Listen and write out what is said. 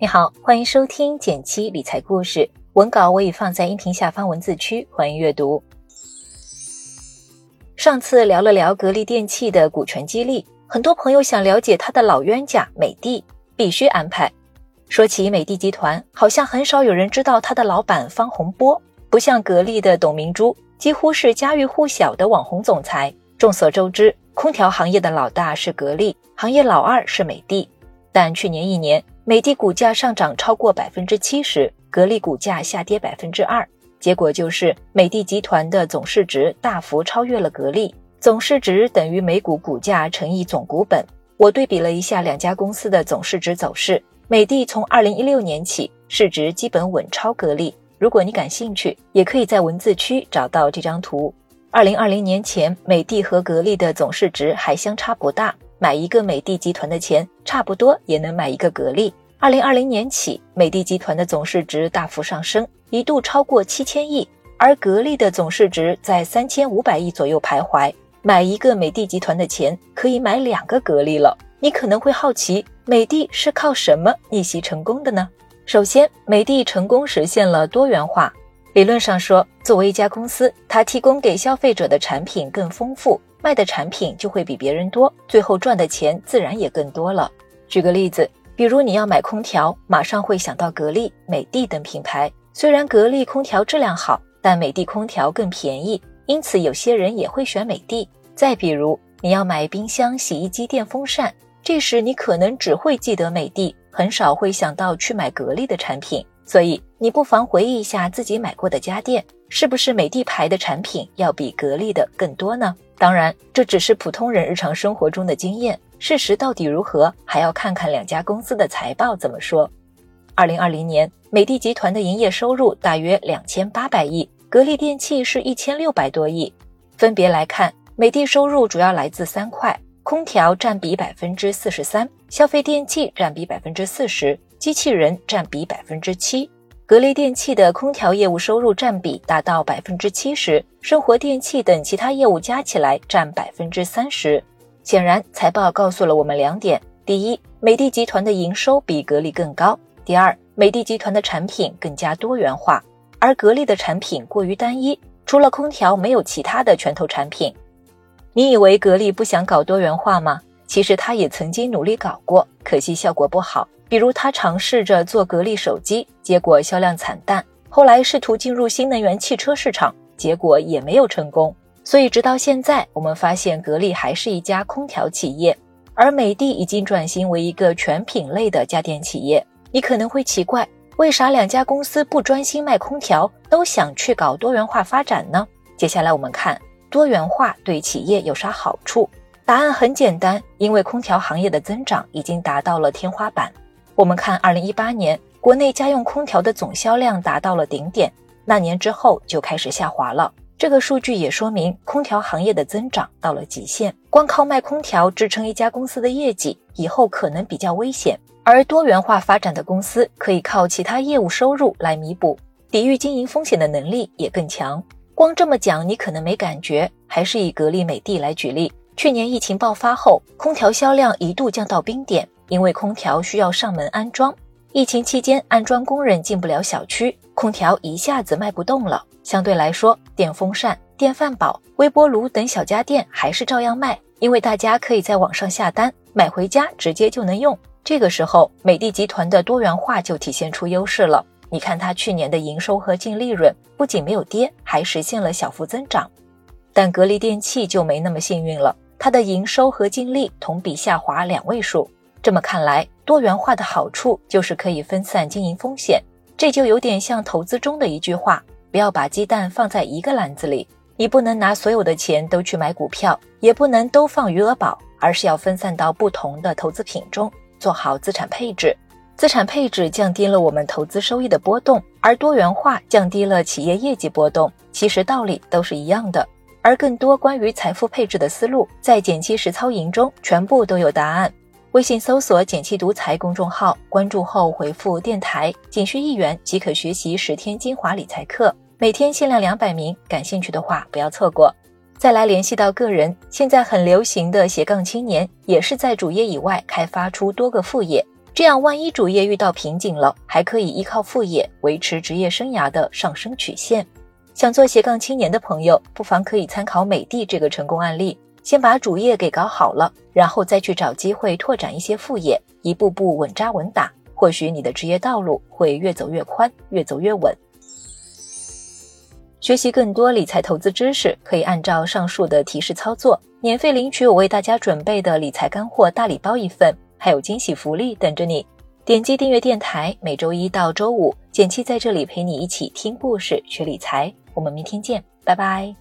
你好，欢迎收听简七理财故事，文稿我已放在音频下方文字区，欢迎阅读。上次聊了聊格力电器的股权激励，很多朋友想了解他的老冤家美的，必须安排。说起美的集团，好像很少有人知道他的老板方洪波，不像格力的董明珠，几乎是家喻户晓的网红总裁。众所周知，空调行业的老大是格力，行业老二是美的，但去年一年。美的股价上涨超过百分之七十，格力股价下跌百分之二，结果就是美的集团的总市值大幅超越了格力，总市值等于每股股价乘以总股本。我对比了一下两家公司的总市值走势，美的从二零一六年起市值基本稳超格力。如果你感兴趣，也可以在文字区找到这张图。二零二零年前，美的和格力的总市值还相差不大。买一个美的集团的钱，差不多也能买一个格力。二零二零年起，美的集团的总市值大幅上升，一度超过七千亿，而格力的总市值在三千五百亿左右徘徊。买一个美的集团的钱，可以买两个格力了。你可能会好奇，美的是靠什么逆袭成功的呢？首先，美的成功实现了多元化。理论上说，作为一家公司，它提供给消费者的产品更丰富。卖的产品就会比别人多，最后赚的钱自然也更多了。举个例子，比如你要买空调，马上会想到格力、美的等品牌。虽然格力空调质量好，但美的空调更便宜，因此有些人也会选美的。再比如你要买冰箱、洗衣机、电风扇，这时你可能只会记得美的，很少会想到去买格力的产品。所以你不妨回忆一下自己买过的家电，是不是美的牌的产品要比格力的更多呢？当然，这只是普通人日常生活中的经验。事实到底如何，还要看看两家公司的财报怎么说。二零二零年，美的集团的营业收入大约两千八百亿，格力电器是一千六百多亿。分别来看，美的收入主要来自三块：空调占比百分之四十三，消费电器占比百分之四十，机器人占比百分之七。格力电器的空调业务收入占比达到百分之七十，生活电器等其他业务加起来占百分之三十。显然，财报告诉了我们两点：第一，美的集团的营收比格力更高；第二，美的集团的产品更加多元化，而格力的产品过于单一，除了空调没有其他的拳头产品。你以为格力不想搞多元化吗？其实他也曾经努力搞过，可惜效果不好。比如他尝试着做格力手机，结果销量惨淡；后来试图进入新能源汽车市场，结果也没有成功。所以直到现在，我们发现格力还是一家空调企业，而美的已经转型为一个全品类的家电企业。你可能会奇怪，为啥两家公司不专心卖空调，都想去搞多元化发展呢？接下来我们看多元化对企业有啥好处？答案很简单，因为空调行业的增长已经达到了天花板。我们看，二零一八年国内家用空调的总销量达到了顶点，那年之后就开始下滑了。这个数据也说明空调行业的增长到了极限，光靠卖空调支撑一家公司的业绩，以后可能比较危险。而多元化发展的公司可以靠其他业务收入来弥补，抵御经营风险的能力也更强。光这么讲，你可能没感觉。还是以格力、美的来举例，去年疫情爆发后，空调销量一度降到冰点。因为空调需要上门安装，疫情期间安装工人进不了小区，空调一下子卖不动了。相对来说，电风扇、电饭煲、微波炉等小家电还是照样卖，因为大家可以在网上下单，买回家直接就能用。这个时候，美的集团的多元化就体现出优势了。你看，它去年的营收和净利润不仅没有跌，还实现了小幅增长。但格力电器就没那么幸运了，它的营收和净利同比下滑两位数。这么看来，多元化的好处就是可以分散经营风险。这就有点像投资中的一句话：不要把鸡蛋放在一个篮子里。你不能拿所有的钱都去买股票，也不能都放余额宝，而是要分散到不同的投资品中，做好资产配置。资产配置降低了我们投资收益的波动，而多元化降低了企业业绩波动。其实道理都是一样的。而更多关于财富配置的思路，在减七实操营中全部都有答案。微信搜索“简七独裁”公众号，关注后回复“电台”，仅需一元即可学习十天精华理财课，每天限量两百名，感兴趣的话不要错过。再来联系到个人，现在很流行的斜杠青年，也是在主业以外开发出多个副业，这样万一主业遇到瓶颈了，还可以依靠副业维持职业生涯的上升曲线。想做斜杠青年的朋友，不妨可以参考美的这个成功案例，先把主业给搞好了，然后再去找机会拓展一些副业，一步步稳扎稳打，或许你的职业道路会越走越宽，越走越稳。学习更多理财投资知识，可以按照上述的提示操作，免费领取我为大家准备的理财干货大礼包一份，还有惊喜福利等着你。点击订阅电台，每周一到周五，简七在这里陪你一起听故事、学理财。我们明天见，拜拜。